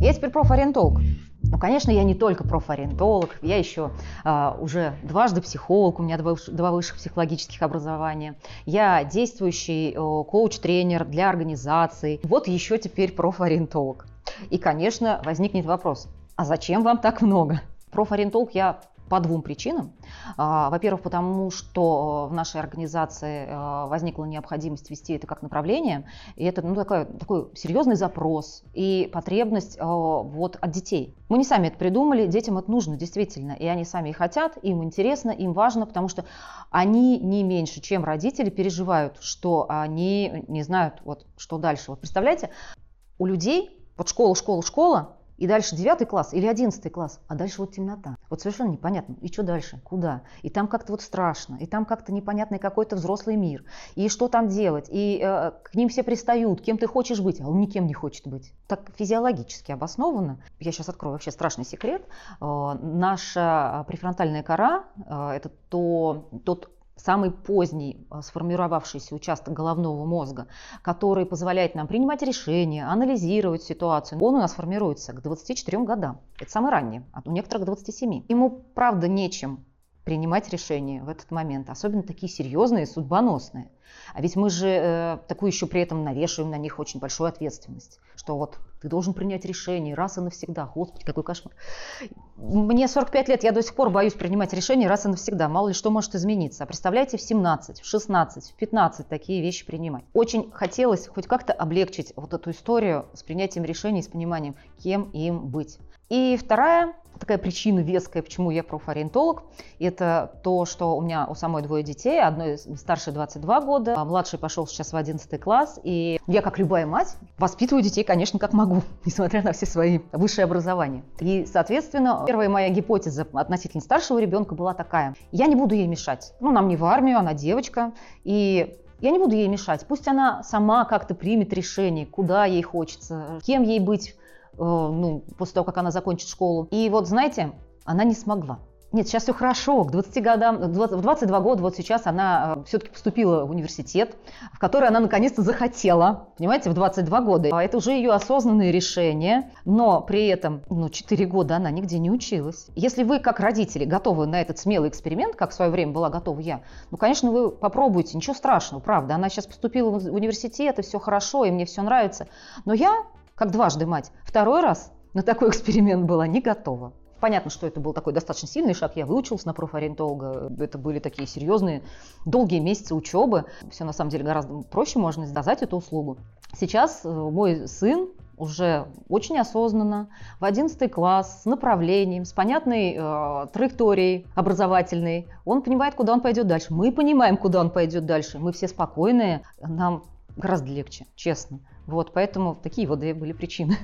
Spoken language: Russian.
Я теперь профориентолог. Ну, конечно, я не только профориентолог, я еще а, уже дважды психолог, у меня два, два высших психологических образования. Я действующий о, коуч-тренер для организаций. Вот еще теперь профориентолог. И, конечно, возникнет вопрос, а зачем вам так много? Профориентолог я по двум причинам. А, во-первых, потому что в нашей организации а, возникла необходимость вести это как направление, и это ну, такой, такой серьезный запрос и потребность а, вот, от детей. Мы не сами это придумали, детям это нужно действительно, и они сами и хотят, им интересно, им важно, потому что они не меньше, чем родители, переживают, что они не знают, вот, что дальше. Вот представляете, у людей вот школа, школа, школа, и дальше 9 класс или 11 класс, а дальше вот темнота. Вот совершенно непонятно. И что дальше? Куда? И там как-то вот страшно, и там как-то непонятный какой-то взрослый мир. И что там делать? И э, к ним все пристают, кем ты хочешь быть, а он никем не хочет быть. Так физиологически обоснованно. Я сейчас открою вообще страшный секрет. Э, наша префронтальная кора э, – это то, тот самый поздний а, сформировавшийся участок головного мозга, который позволяет нам принимать решения, анализировать ситуацию, он у нас формируется к 24 годам. Это самое раннее, а у некоторых 27. Ему, правда, нечем принимать решения в этот момент, особенно такие серьезные, судьбоносные. А ведь мы же э, такую еще при этом навешиваем на них очень большую ответственность, что вот ты должен принять решение раз и навсегда. Господи, какой кошмар. Мне 45 лет, я до сих пор боюсь принимать решения раз и навсегда. Мало ли что может измениться. А представляете, в 17, в 16, в 15 такие вещи принимать. Очень хотелось хоть как-то облегчить вот эту историю с принятием решений, с пониманием, кем им быть. И вторая такая причина веская, почему я профориентолог, это то, что у меня у самой двое детей, одной старше 22 года, а младший пошел сейчас в 11 класс, и я, как любая мать, воспитываю детей, конечно, как могу, несмотря на все свои высшие образования. И, соответственно, первая моя гипотеза относительно старшего ребенка была такая. Я не буду ей мешать. Ну, нам не в армию, она девочка, и я не буду ей мешать. Пусть она сама как-то примет решение, куда ей хочется, кем ей быть Э, ну, после того, как она закончит школу. И вот, знаете, она не смогла. Нет, сейчас все хорошо. К 20 годам, в 22 года, вот сейчас она э, все-таки поступила в университет, в который она наконец-то захотела, понимаете, в 22 года. А это уже ее осознанное решение, но при этом, ну, 4 года она нигде не училась. Если вы, как родители, готовы на этот смелый эксперимент, как в свое время была готова я, ну, конечно, вы попробуйте, ничего страшного, правда. Она сейчас поступила в университет, и все хорошо, и мне все нравится. Но я как дважды мать. Второй раз на такой эксперимент была не готова. Понятно, что это был такой достаточно сильный шаг. Я выучилась на профориентолога. Это были такие серьезные, долгие месяцы учебы. Все на самом деле гораздо проще можно сказать эту услугу. Сейчас э, мой сын уже очень осознанно, в 11 класс, с направлением, с понятной э, траекторией образовательной. Он понимает, куда он пойдет дальше. Мы понимаем, куда он пойдет дальше. Мы все спокойные, нам гораздо легче, честно. Вот, поэтому такие вот две были причины.